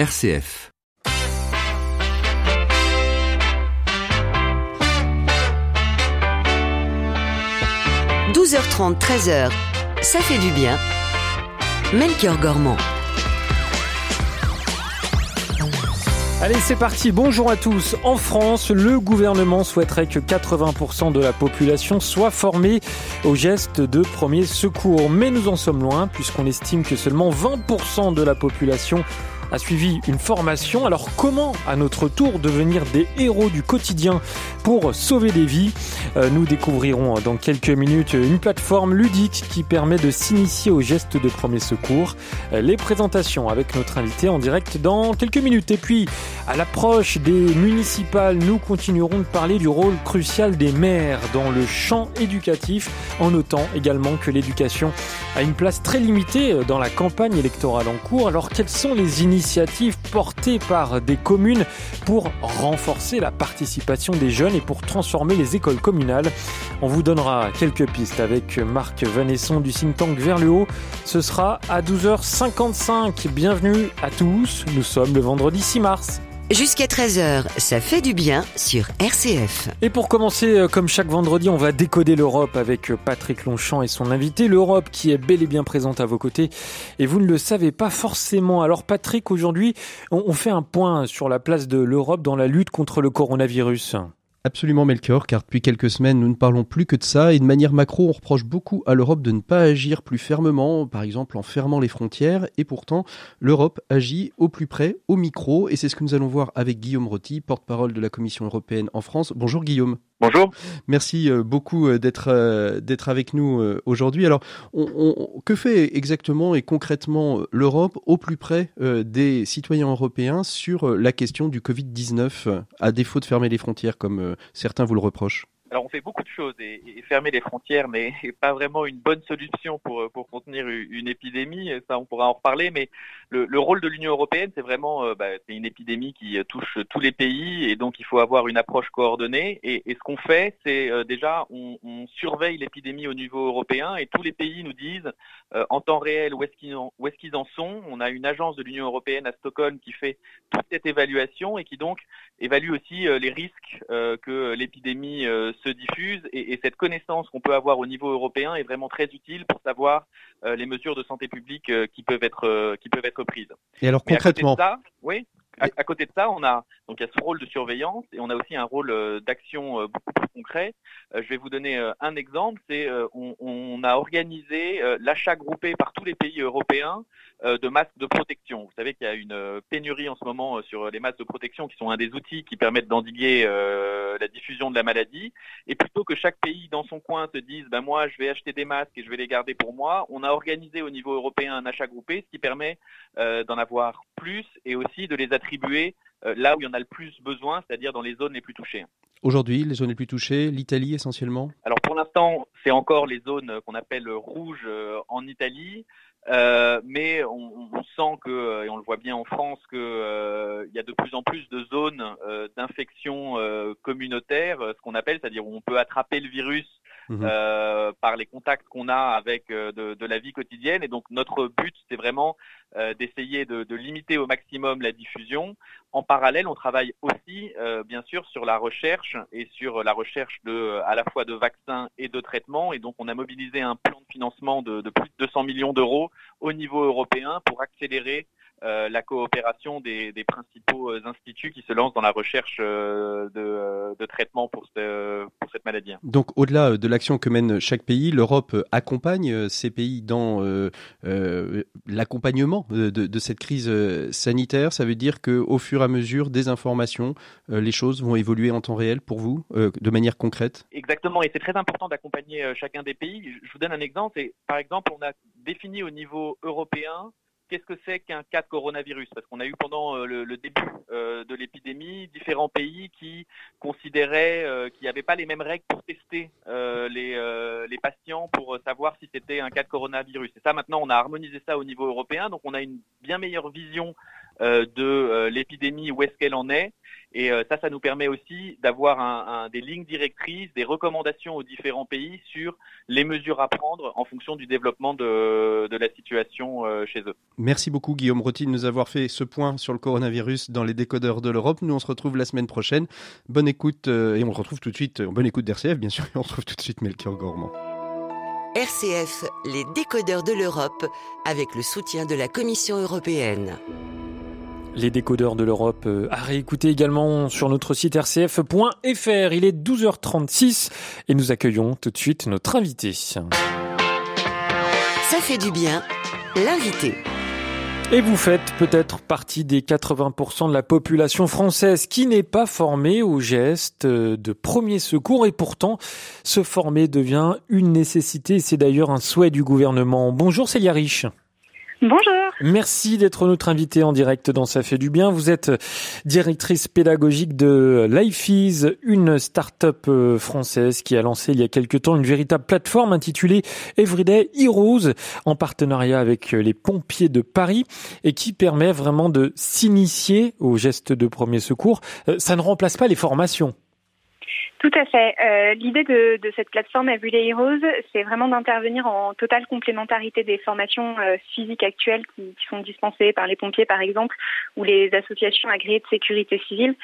RCF. « 12h30, 13h, ça fait du bien. Melchior Gormand. Allez, c'est parti. Bonjour à tous. En France, le gouvernement souhaiterait que 80% de la population soit formée au geste de premier secours. Mais nous en sommes loin, puisqu'on estime que seulement 20% de la population a suivi une formation. Alors comment à notre tour devenir des héros du quotidien pour sauver des vies? Euh, Nous découvrirons dans quelques minutes une plateforme ludique qui permet de s'initier aux gestes de premier secours. Euh, les présentations avec notre invité en direct dans quelques minutes. Et puis à l'approche des municipales, nous continuerons de parler du rôle crucial des maires dans le champ éducatif en notant également que l'éducation a une place très limitée dans la campagne électorale en cours. Alors quelles sont les initiatives initiative portée par des communes pour renforcer la participation des jeunes et pour transformer les écoles communales. On vous donnera quelques pistes avec Marc Vanesson du think tank Vers le Haut. Ce sera à 12h55. Bienvenue à tous. Nous sommes le vendredi 6 mars. Jusqu'à 13h, ça fait du bien sur RCF. Et pour commencer, euh, comme chaque vendredi, on va décoder l'Europe avec euh, Patrick Longchamp et son invité. L'Europe qui est bel et bien présente à vos côtés et vous ne le savez pas forcément. Alors Patrick, aujourd'hui, on fait un point sur la place de l'Europe dans la lutte contre le coronavirus. Absolument Melchior, car depuis quelques semaines nous ne parlons plus que de ça et de manière macro on reproche beaucoup à l'Europe de ne pas agir plus fermement, par exemple en fermant les frontières, et pourtant l'Europe agit au plus près, au micro, et c'est ce que nous allons voir avec Guillaume Rotti, porte-parole de la Commission européenne en France. Bonjour Guillaume. Bonjour. Merci euh, beaucoup euh, d'être euh, d'être avec nous aujourd'hui. Alors, que fait exactement et concrètement l'Europe au plus près des citoyens européens sur la question du Covid-19, à défaut de fermer les frontières comme certains vous le reprochent? Alors on fait beaucoup de choses et, fermer les frontières n'est pas vraiment une bonne solution pour, pour contenir une épidémie. Ça, on pourra en reparler. Mais le, le rôle de l'Union européenne, c'est vraiment euh, bah, c'est une épidémie qui touche tous les pays et donc il faut avoir une approche coordonnée. Et, et ce qu'on fait, c'est euh, déjà on, on surveille l'épidémie au niveau européen et tous les pays nous disent euh, en temps réel où est-ce qu'ils en, est-ce qu'ils en sont. On a une agence de l'Union européenne à Stockholm qui fait toute cette évaluation et qui donc évalue aussi les risques que l'épidémie se diffuse et, cette connaissance qu'on peut avoir au niveau européen est vraiment très utile pour savoir euh, les mesures de santé publique euh, qui peuvent être euh, qui peuvent être prises. Et alors concrètement, ça, oui. À, côté de ça, on a donc il y a ce rôle de surveillance et on a aussi un rôle d'action beaucoup plus concret. je vais vous donner un exemple. C'est on, a organisé l'achat groupé par tous les pays européens euh, de masques de protection. Vous savez qu'il y a une euh, pénurie en ce moment euh, sur les masques de protection qui sont un des outils qui permettent d'endiguer la diffusion de la maladie. Et plutôt que chaque pays dans son coin se dise ben moi je vais acheter des masques et je vais les garder pour moi, on a organisé au niveau européen un achat groupé, ce qui permet d'en avoir plus et aussi de les attribuer là où il y en a le plus besoin, c'est-à-dire dans les zones les plus touchées. Aujourd'hui, les zones les plus touchées, l'Italie essentiellement Alors pour l'instant, c'est encore les zones qu'on appelle rouges en Italie. Euh, mais on, on, sent que, et on le voit bien en France, qu'il euh, y a de plus en plus de zones euh, d'infection euh, communautaire, ce qu'on appelle, c'est-à-dire où on peut attraper le virus Mhm. Euh, par les contacts qu'on a avec euh, de, de, la vie quotidienne. Et donc notre but, c'est vraiment euh, d'essayer de, de, limiter au maximum la diffusion. En parallèle, on travaille aussi, bien sûr, sur la recherche et sur la recherche de, à la fois de vaccins et de traitements. Et donc on a mobilisé un plan de financement de, de plus de 200 millions d'euros au niveau européen pour accélérer euh, la coopération des, des, principaux euh, instituts qui se lancent dans la recherche euh, de, de, traitement pour, ce, pour, cette maladie. Donc au-delà de l'action que mène chaque pays, l'Europe accompagne ces pays dans euh, l'accompagnement de, de, cette crise sanitaire. Ça veut dire qu'au fur et à mesure des informations, les choses vont évoluer en temps réel pour vous, de manière concrète? Exactement, et c'est très important d'accompagner chacun des pays. Je vous donne un exemple. Par exemple, on a défini au niveau européen qu'est-ce que c'est qu'un cas de coronavirus? Parce qu'on a eu pendant euh, le, début euh, de l'épidémie différents pays qui considéraient euh, qu'il n'y avait pas les mêmes règles pour tester les, les patients pour savoir si c'était un cas de coronavirus. Et ça, maintenant, on a harmonisé ça au niveau européen, donc on a une bien meilleure vision de l'épidémie, où est-ce qu'elle en est. Et ça, ça nous permet aussi d'avoir un, des lignes directrices, des recommandations aux différents pays sur les mesures à prendre en fonction du développement de, de la situation chez eux. Merci beaucoup Guillaume Rotti de nous avoir fait ce point sur le coronavirus dans les décodeurs de l'Europe. Nous, on se retrouve la semaine prochaine. Bonne écoute et on retrouve tout de suite, bonne écoute d'RCF bien sûr, et on retrouve tout de suite Melchior Gormand. RCF, les décodeurs de l'Europe, avec le soutien de la Commission européenne. Les décodeurs de l'Europe euh, à réécouter également sur notre site rcf.fr. Il est 12h36 et nous accueillons tout de suite notre invité. Ça fait du bien, l'invité. Et vous faites peut-être partie des 80% de la population française qui n'est pas formée aux gestes de premier secours et pourtant se former devient une nécessité. C'est d'ailleurs un souhait du gouvernement. Bonjour Célia Riche. Bonjour. Merci d'être notre invité en direct dans Ça fait du bien. Vous êtes directrice pédagogique de LifeEase, une start-up euh, française qui a lancé il y a quelque temps une véritable plateforme intitulée Everyday Heroes en partenariat avec les pompiers de Paris et qui permet vraiment de s'initier aux gestes de premier secours. Euh, ça ne remplace pas les formations. Tout à fait. Euh, L'idée de, de, cette plateforme Everyday Heroes, c'est vraiment d'intervenir en totale complémentarité des formations euh, physiques actuelles qui, qui, sont dispensées par les pompiers, par exemple, ou les associations agréées de sécurité civile.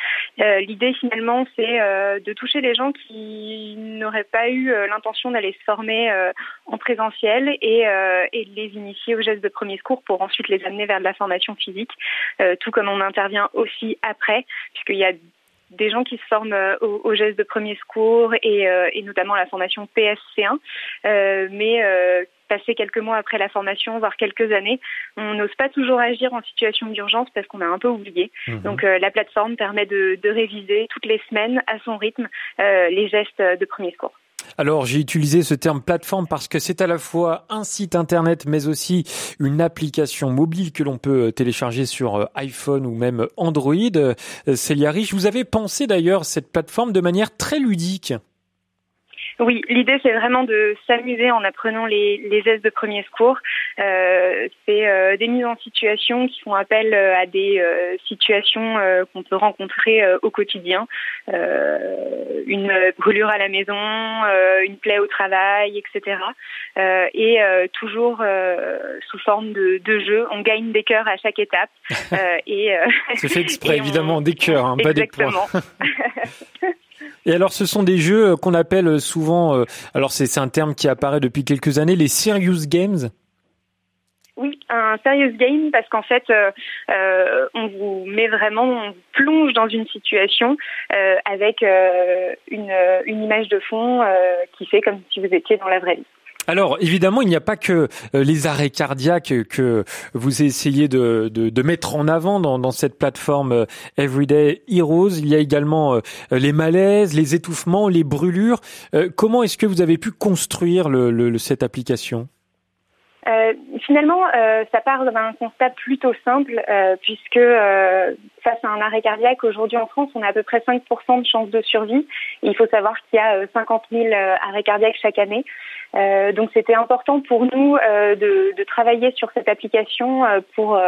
Euh, L'idée, finalement, c'est euh, de toucher les gens qui n'auraient pas eu euh, l'intention d'aller se former euh, en présentiel et, et de les initier aux gestes de premier secours pour ensuite les amener vers de la formation physique, tout comme on intervient aussi après, puisqu'il y a des gens qui se forment euh, aux, gestes de premier secours et, euh, et notamment la formation PSC1. Euh, mais passer quelques mois après la formation, voire quelques années, on n'ose pas toujours agir en situation d'urgence parce qu'on a un peu oublié. Mhm. Donc la plateforme permet de, de, réviser toutes les semaines à son rythme les gestes de premier secours. Alors j'ai utilisé ce terme plateforme parce que c'est à la fois un site internet mais aussi une application mobile que l'on peut télécharger sur euh, iPhone ou même Android. Euh, Célia Rich, vous avez pensé d'ailleurs cette plateforme de manière très ludique. Oui, l'idée c'est vraiment de s'amuser en apprenant les, les gestes de premier secours. Euh, c'est euh, des mises en situation qui font appel euh, à des euh, situations qu'on peut rencontrer au quotidien. une brûlure à la maison, une plaie au travail, etc. et toujours sous forme de, de, jeu. On gagne des cœurs à chaque étape. et c'est fait exprès, évidemment, des cœurs, hein, pas des points. Et alors, ce sont des jeux euh, qu'on appelle euh, souvent, euh, alors c'est un terme qui apparaît depuis quelques années, les serious games. Oui, un serious game parce qu'en fait, on vous met vraiment, on vous plonge dans une situation avec une, une, image de fond qui fait comme si vous étiez dans la vraie vie. Alors évidemment, il n'y a pas que euh, les arrêts cardiaques que vous essayez de, mettre en avant dans, cette plateforme euh, Everyday Heroes. Il y a également euh, les malaises, les étouffements, les brûlures. Comment est-ce que vous avez pu construire cette application? Finalement, euh, ça part d'un constat plutôt simple, puisque face à un arrêt cardiaque, aujourd'hui en France, on a à peu près 5% de chances de survie. il faut savoir qu'il y a 50 000 arrêts cardiaques chaque année. Euh, donc c'était important pour nous euh, de, travailler sur cette application euh, pour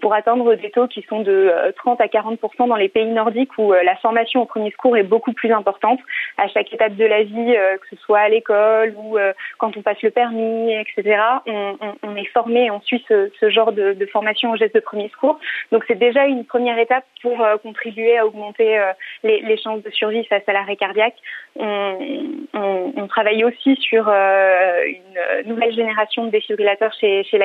pour atteindre des taux qui sont de 30 à 40% dans les pays nordiques où la formation au premier secours est beaucoup plus importante à chaque étape de la vie, que ce soit à l'école ou quand on passe le permis, etc. On, est formé, on suit ce, genre de, formation au geste de premier secours. Donc c'est déjà une première étape pour contribuer à augmenter les, chances de survie face à l'arrêt cardiaque. On, travaille aussi sur une nouvelle génération de défibrillateurs chez, chez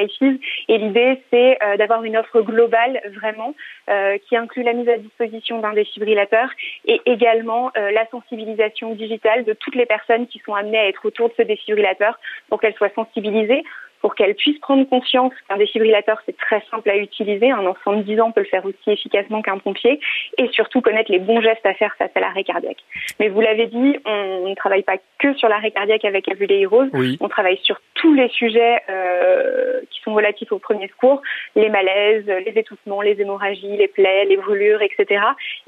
Et l'idée, c'est euh, d'avoir une offre globale vraiment euh, qui inclut la mise à disposition d'un défibrillateur et également la sensibilisation digitale de toutes les personnes qui sont amenées à être autour de ce défibrillateur pour qu'elles soient sensibilisées pour qu'elles puissent prendre conscience qu'un défibrillateur, c'est très simple à utiliser. Un enfant de 10 ans peut le faire aussi efficacement qu'un pompier et surtout connaître les bons gestes à faire face à l'arrêt cardiaque. Mais vous l'avez dit, on ne travaille pas que sur l'arrêt cardiaque avec Everyday Heroes. On travaille sur tous les sujets euh, qui sont relatifs au premier secours, les malaises, les étouffements, les hémorragies, les plaies, les brûlures, etc.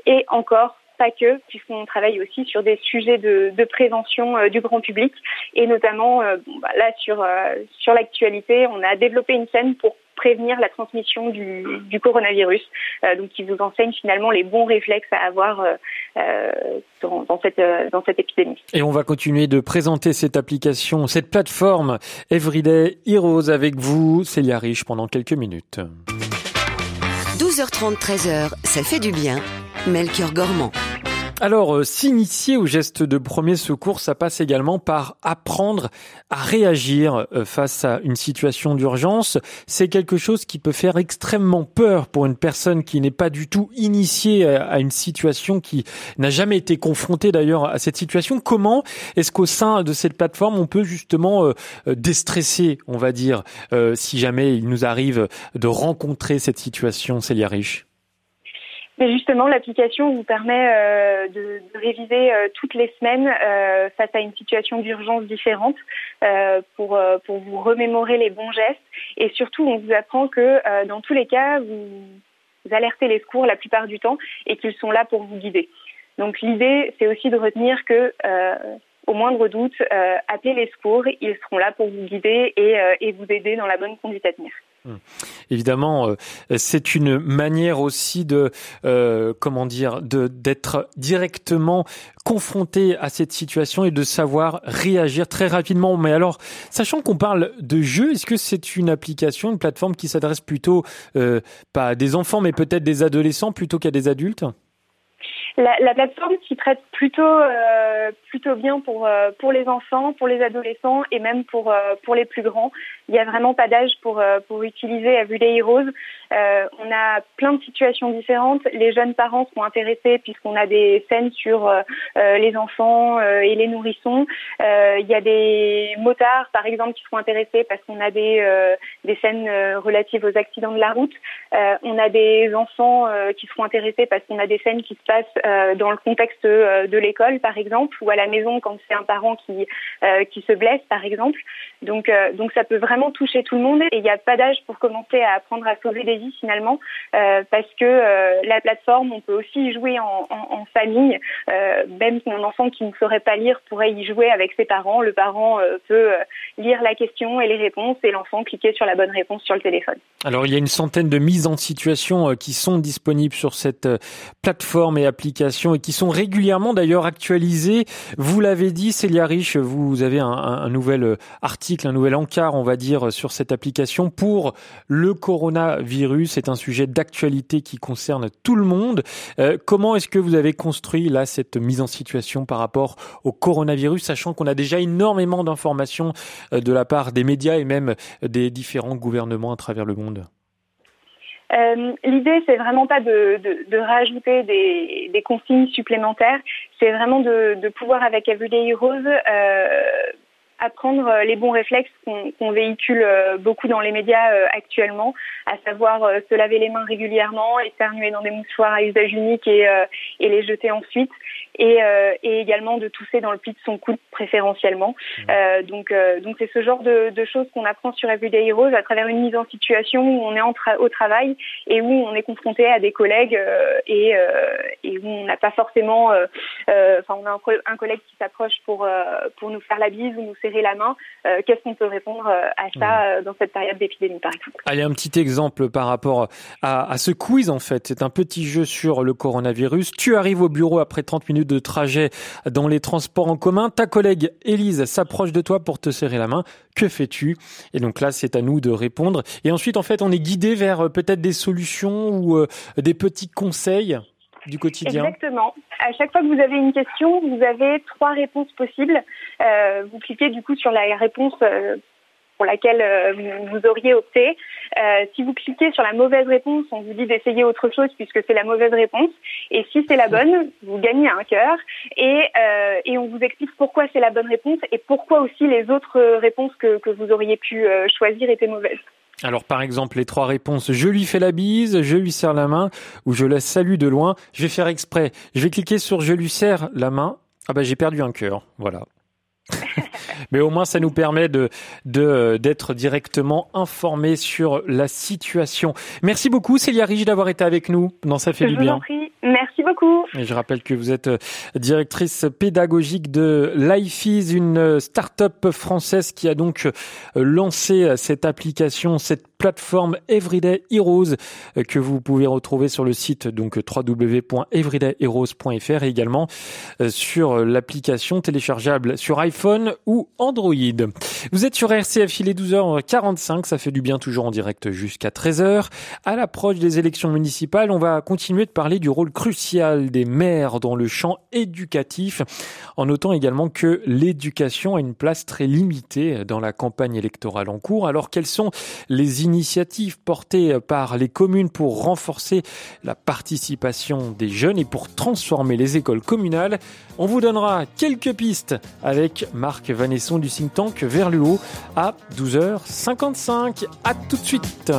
Et encore pas que, puisqu'on travaille aussi sur des sujets de, de prévention euh, du grand public et notamment euh, bon, bah, là sur euh, sur l'actualité, on a développé une scène pour prévenir la transmission du, du coronavirus. donc, qui vous enseigne finalement les bons réflexes à avoir dans, dans, cette, dans cette épidémie. Et on va continuer de présenter cette application, cette plateforme Everyday Heroes avec vous, Célia Riche, pendant quelques minutes. 12h30, 13h, ça fait du bien. Melchior Gormand. Alors, euh, s'initier au geste de premier secours, ça passe également par apprendre à réagir euh, face à une situation d'urgence. C'est quelque chose qui peut faire extrêmement peur pour une personne qui n'est pas du tout initiée à une situation, qui n'a jamais été confrontée d'ailleurs à cette situation. Comment est-ce qu'au sein de cette plateforme, on peut justement euh, déstresser, on va dire, si jamais il nous arrive de rencontrer cette situation, Célia Riche? Mais justement, l'application vous permet euh, de, réviser euh, toutes les semaines euh, face à une situation d'urgence différente pour, vous remémorer les bons gestes. Et surtout, on vous apprend que dans tous les cas, vous, vous alertez les secours la plupart du temps et qu'ils sont là pour vous guider. Donc l'idée, c'est aussi de retenir que au moindre doute, appelez les secours, ils seront là pour vous guider et, et vous aider dans la bonne conduite à tenir. Hum. Évidemment, euh, c'est une manière aussi de euh, comment dire de d'être directement confronté à cette situation et de savoir réagir très rapidement. Mais alors, sachant qu'on parle de jeu, est-ce que c'est une application, une plateforme qui s'adresse plutôt euh, pas à des enfants, mais peut-être des adolescents plutôt qu'à des adultes? La, la, plateforme s'y traite plutôt plutôt bien pour pour les enfants, pour les adolescents et même pour pour les plus grands. Il n'y a vraiment pas d'âge pour euh, pour utiliser Everyday Heroes. on a plein de situations différentes. Les jeunes parents sont intéressés puisqu'on a des scènes sur les enfants et les nourrissons. il y a des motards par exemple qui seront intéressés parce qu'on a des des scènes relatives aux accidents de la route. on a des enfants qui seront intéressés parce qu'on a des scènes qui se passent euh, dans le contexte euh, de l'école, par exemple, ou à la maison quand c'est un parent qui euh, qui se blesse, par exemple. Donc donc ça peut vraiment toucher tout le monde et il n'y a pas d'âge pour commencer à apprendre à sauver des vies finalement, parce que la plateforme, on peut aussi y jouer en, famille. même un enfant qui ne saurait pas lire pourrait y jouer avec ses parents. Le parent peut lire la question et les réponses et l'enfant cliquer sur la bonne réponse sur le téléphone. Alors il y a une centaine de mises en situation qui sont disponibles sur cette plateforme et application et qui sont régulièrement d'ailleurs actualisées. Vous l'avez dit, Célia Rich, vous avez un, nouvel euh, article, un nouvel encart, on va dire, sur cette application pour le coronavirus. C'est un sujet d'actualité qui concerne tout le monde. Euh, comment est-ce que vous avez construit là cette mise en situation par rapport au coronavirus, sachant qu'on a déjà énormément d'informations euh, de la part des médias et même des différents gouvernements à travers le monde? Euh, L'idée, c'est vraiment pas de, rajouter des, consignes supplémentaires, c'est vraiment de, de, pouvoir avec Everyday Heroes euh, apprendre les bons réflexes qu'on véhicule euh, beaucoup dans les médias euh, actuellement, à savoir se laver les mains régulièrement, éternuer dans des mouchoirs à usage unique et les jeter ensuite, et, euh, et, également de tousser dans le pli de son coude préférentiellement. Mmh. Euh, donc euh, donc c'est ce genre de, de choses qu'on apprend sur Everyday Heroes à travers une mise en situation où on est en tra au travail et où on est confronté à des collègues et, et où on n'a pas forcément, enfin on a un, un collègue qui s'approche pour pour nous faire la bise ou nous serrer la main. Qu'est-ce qu'on peut répondre à ça mmh. dans cette période d'épidémie par exemple? Allez un petit exemple par rapport à, à ce quiz en fait. C'est un petit jeu sur le coronavirus. Tu arrives au bureau après 30 minutes de trajet dans les transports en commun. Ta collègue Élise s'approche de toi pour te serrer la main. Que fais-tu? Et donc là, c'est à nous de répondre. Et ensuite, en fait, on est guidé vers euh, peut-être des solutions ou euh, des petits conseils du quotidien Exactement. À chaque fois que vous avez une question, vous avez trois réponses possibles. Euh, vous cliquez du coup sur la réponse pour laquelle euh, vous, auriez opté. Euh, si vous cliquez sur la mauvaise réponse, on vous dit d'essayer autre chose puisque c'est la mauvaise réponse. Et si c'est la bonne, vous gagnez un cœur. Et, euh, on vous explique pourquoi c'est la bonne réponse et pourquoi aussi les autres réponses que, que vous auriez pu choisir étaient mauvaises. Alors par exemple les trois réponses, je lui fais la bise, je lui serre la main ou je la salue de loin. Je vais faire exprès. Je vais cliquer sur je lui serre la main. Ah bah j'ai perdu un cœur. Voilà. Mais au moins, ça nous permet de d'être directement informés sur la situation. Merci beaucoup, Célia Rige, d'avoir été avec nous dans Ça fait du bien. Merci beaucoup. Et je rappelle que vous êtes euh, directrice pédagogique de LifeEase, une start-up française qui a donc euh, lancé cette application, cette plateforme Everyday Heroes que vous pouvez retrouver sur le site donc www.everydayheroes.fr et également sur l'application téléchargeable sur iPhone ou Android. Vous êtes sur RCF, il est 12h45, ça fait du bien toujours en direct jusqu'à 13h. À l'approche des élections municipales, on va continuer de parler du rôle crucial des maires dans le champ éducatif, en notant également que l'éducation a une place très limitée dans la campagne électorale en cours. Alors quelles sont les initiatives portées par les communes pour renforcer la participation des jeunes et pour transformer les écoles communales On vous donnera quelques pistes avec Marc Vanesson du think tank Vers le haut à 12h55. À tout de suite.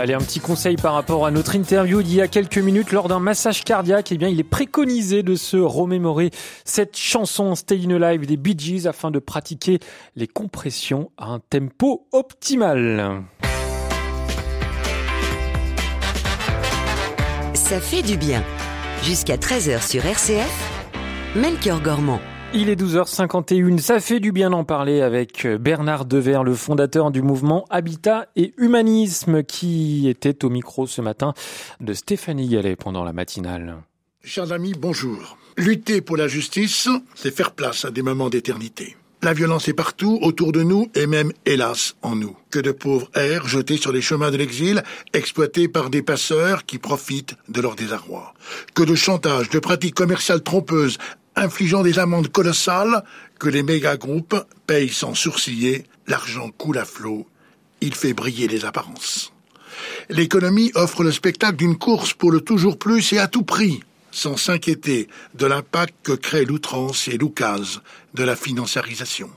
Allez, un petit conseil par rapport à notre interview d'il y a quelques minutes lors d'un massage cardiaque. Eh bien, il est préconisé de se remémorer cette chanson Stay in Alive des Bee Gees afin de pratiquer les compressions à un tempo optimal. Ça fait du bien. Jusqu'à 13h sur RCF, Melchior Gormand. Il est 12h51, ça fait du bien d'en parler avec Bernard Dever, le fondateur du mouvement Habitat et Humanisme, qui était au micro ce matin de Stéphanie Gallet pendant la matinale. Chers amis, bonjour. Lutter pour la justice, c'est faire place à des moments d'éternité. La violence est partout, autour de nous, et même, hélas, en nous. Que de pauvres airs jetés sur les chemins de l'exil, exploités par des passeurs qui profitent de leur désarroi. Que de chantage, de pratiques commerciales trompeuses, infligeant des amendes colossales, que les méga-groupes payent sans sourciller, l'argent coule à flot, il fait briller les apparences. L'économie offre le spectacle d'une course pour le toujours plus et à tout prix sans s'inquiéter de l'impact que crée l'outrance et l'oukase de la financiarisation.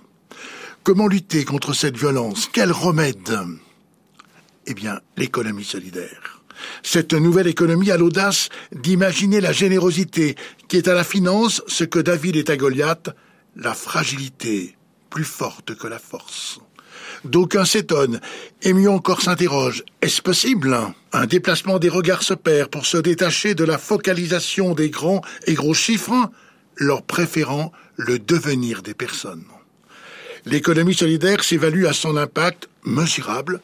Comment lutter contre cette violence? Quel remède? Eh bien, l'économie solidaire. Cette nouvelle économie a l'audace d'imaginer la générosité qui est à la finance ce que David est à Goliath, la fragilité plus forte que la force. D'aucuns s'étonnent, et mieux encore s'interrogent. Est-ce possible? Un déplacement des regards se perd pour se détacher de la focalisation des grands et gros chiffres, leur préférant le devenir des personnes. L'économie solidaire s'évalue à son impact mesurable,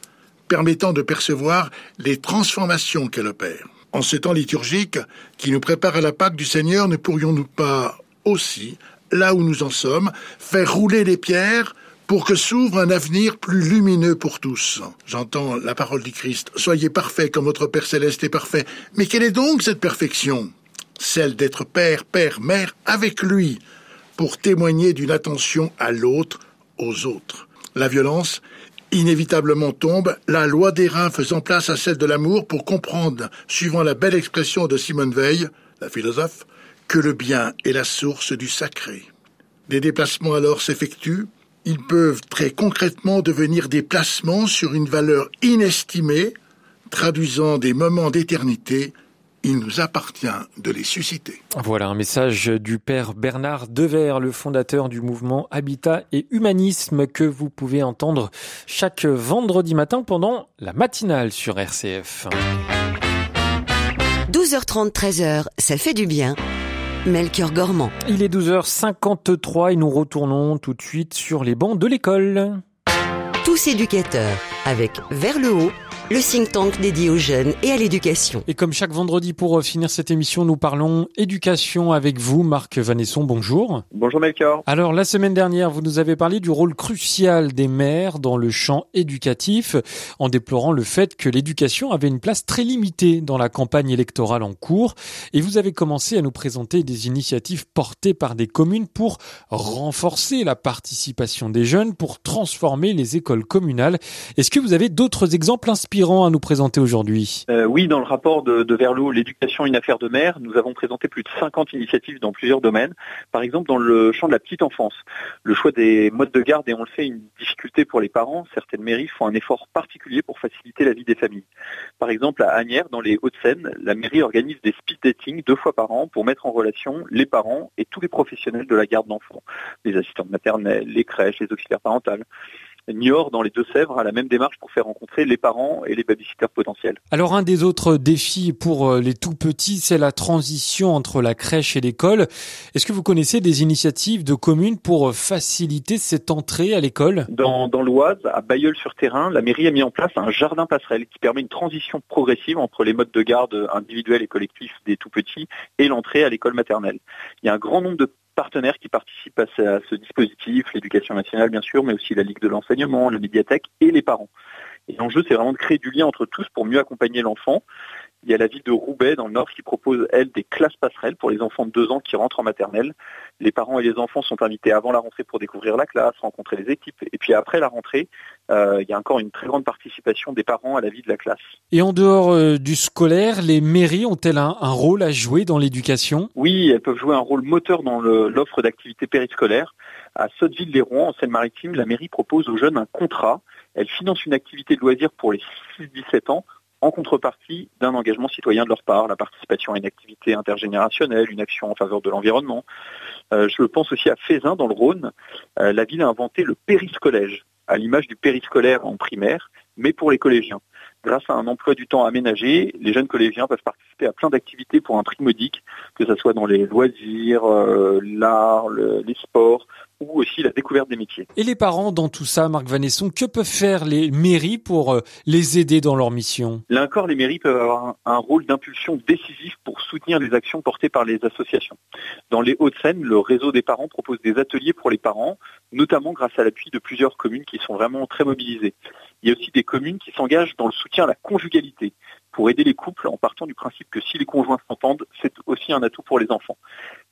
permettant de percevoir les transformations qu'elle opère. En ces temps liturgiques qui nous préparent à la Pâque du Seigneur, ne pourrions-nous pas aussi, là où nous en sommes, faire rouler les pierres pour que s'ouvre un avenir plus lumineux pour tous? J'entends la parole du Christ. Soyez parfaits comme votre Père céleste est parfait. Mais quelle est donc cette perfection? Celle d'être Père, Père, Mère avec lui, pour témoigner d'une attention à l'autre, aux autres. La violence inévitablement tombe, la loi des reins faisant place à celle de l'amour pour comprendre, suivant la belle expression de Simone Veil, la philosophe, que le bien est la source du sacré. Des déplacements alors s'effectuent, ils peuvent très concrètement devenir des placements sur une valeur inestimée, traduisant des moments d'éternité. Il nous appartient de les susciter. Voilà un message du père Bernard Dever, le fondateur du mouvement Habitat et Humanisme que vous pouvez entendre chaque vendredi matin pendant la matinale sur RCF. 12h30, 13h, ça fait du bien. Melchior Gormand. Il est 12h53 et nous retournons tout de suite sur les bancs de l'école. Tous éducateurs avec Vers le haut le think tank dédié aux jeunes et à l'éducation. Et comme chaque vendredi pour euh, finir cette émission, nous parlons éducation avec vous, Marc Vanesson. Bonjour. Bonjour Melchior. Alors la semaine dernière, vous nous avez parlé du rôle crucial des maires dans le champ éducatif, en déplorant le fait que l'éducation avait une place très limitée dans la campagne électorale en cours. Et vous avez commencé à nous présenter des initiatives portées par des communes pour renforcer la participation des jeunes, pour transformer les écoles communales. Est-ce que vous avez d'autres exemples inspirants à nous présenter aujourd'hui euh, Oui, dans le rapport de, de Verlou, l'éducation une affaire de mère, nous avons présenté plus de 50 initiatives dans plusieurs domaines. Par exemple, dans le champ de la petite enfance, le choix des modes de garde et on le fait une difficulté pour les parents. Certaines mairies font un effort particulier pour faciliter la vie des familles. Par exemple, à Agnières, dans les Hauts-de-Seine, la mairie organise des speed dating deux fois par an pour mettre en relation les parents et tous les professionnels de la garde d'enfants, les assistantes maternelles, les crèches, les auxiliaires parentales. Niort, dans les Deux-Sèvres, a la même démarche pour faire rencontrer les parents et les babysitters potentiels. Alors un des autres défis pour euh, les tout petits, c'est la transition entre la crèche et l'école. Est-ce que vous connaissez des initiatives de communes pour euh, faciliter cette entrée à l'école? Dans, dans l'Oise, à Bayeul-sur-Terrain, la mairie a mis en place un jardin passerelle qui permet une transition progressive entre les modes de garde individuels et collectifs des tout petits et l'entrée à l'école maternelle. Il y a un grand nombre de partenaires qui participent à ce, dispositif, l'éducation nationale bien sûr, mais aussi la Ligue de l'enseignement, la médiathèque et les parents. Et l'enjeu, c'est vraiment de créer du lien entre tous pour mieux accompagner l'enfant. Il y a la ville de Roubaix dans le Nord qui propose, elle, des classes passerelles pour les enfants de deux ans qui rentrent en maternelle. Les parents et les enfants sont invités avant la rentrée pour découvrir la classe, rencontrer les équipes. Et puis après la rentrée, euh, il y a encore une très grande participation des parents à la vie de la classe. Et en dehors euh, du scolaire, les mairies ont-elles un, rôle à jouer dans l'éducation? Oui, elles peuvent jouer un rôle moteur dans l'offre d'activités périscolaires. À Sotteville-les-Rouen, en Seine-Maritime, la mairie propose aux jeunes un contrat. Elle finance une activité de loisir pour les 6-17 ans en contrepartie d'un engagement citoyen de leur part, la participation à une activité intergénérationnelle, une action en faveur de l'environnement. Euh, je pense aussi à Fézin dans le Rhône. Euh, la ville a inventé le périscolège, à l'image du périscolaire en primaire, mais pour les collégiens. Grâce à un emploi du temps aménagé, les jeunes collégiens peuvent participer à plein d'activités pour un prix modique, que ce soit dans les loisirs, euh, l'art, les sports ou aussi la découverte des métiers. Et les parents dans tout ça, Marc Vanesson, que peuvent faire les mairies pour euh, les aider dans leur mission? Là encore, les mairies peuvent avoir un rôle d'impulsion décisif pour soutenir les actions portées par les associations. Dans les Hauts-de-Seine, le réseau des parents propose des ateliers pour les parents, notamment grâce à l'appui de plusieurs communes qui sont vraiment très mobilisées. Il y a aussi des communes qui s'engagent dans le soutien à la conjugalité pour aider les couples en partant du principe que si les conjoints s'entendent, c'est aussi un atout pour les enfants.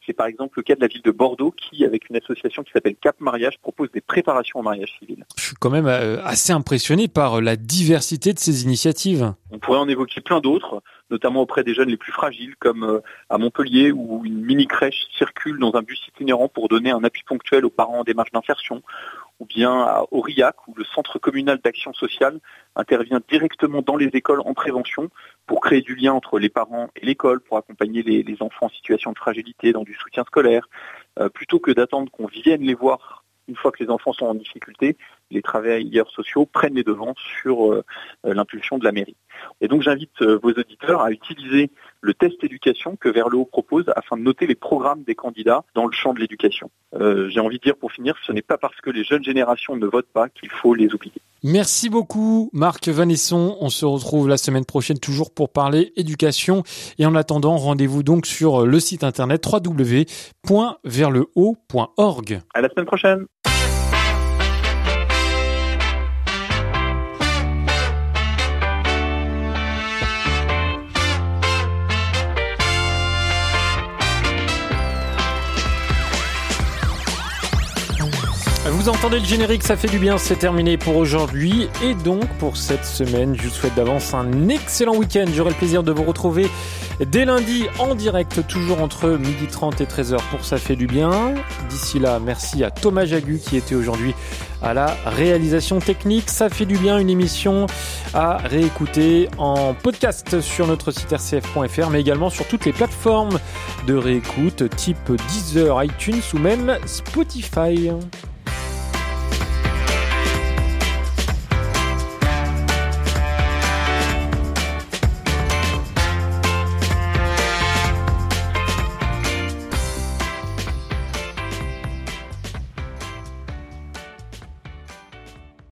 C'est par exemple le cas de la ville de Bordeaux qui, avec une association qui s'appelle Cap Mariage, propose des préparations au mariage civil. Je suis quand même euh, assez impressionné par la diversité de ces initiatives. On pourrait en évoquer plein d'autres, notamment auprès des jeunes les plus fragiles, comme euh, à Montpellier, où une mini-crèche circule dans un bus itinérant pour donner un appui ponctuel aux parents en démarche d'insertion, ou bien à Aurillac, où le Centre communal d'action sociale intervient directement dans les écoles en prévention pour créer du lien entre les parents et l'école, pour accompagner les, enfants en situation de fragilité dans du soutien scolaire, euh, plutôt que d'attendre qu'on vienne les voir une fois que les enfants sont en difficulté, les travailleurs sociaux prennent les devants sur euh, l'impulsion de la mairie. Et donc j'invite euh, vos auditeurs à utiliser le test éducation que Vers le Haut propose afin de noter les programmes des candidats dans le champ de l'éducation. Euh, j'ai envie de dire pour finir, ce n'est pas parce que les jeunes générations ne votent pas qu'il faut les oublier. Merci beaucoup Marc Vanesson. On se retrouve la semaine prochaine toujours pour parler éducation. Et en attendant, rendez-vous donc sur le site internet www.verlehaut.org. À la semaine prochaine. Vous entendez le générique, ça fait du bien, c'est terminé pour aujourd'hui et donc pour cette semaine. Je vous souhaite d'avance un excellent week-end. J'aurai le plaisir de vous retrouver dès lundi en direct, toujours entre 12h30 et 13h pour Ça fait du bien. D'ici là, merci à Thomas Jagu qui était aujourd'hui à la réalisation technique. Ça fait du bien, une émission à réécouter en podcast sur notre site rcf.fr, mais également sur toutes les plateformes de réécoute type Deezer, iTunes ou même Spotify.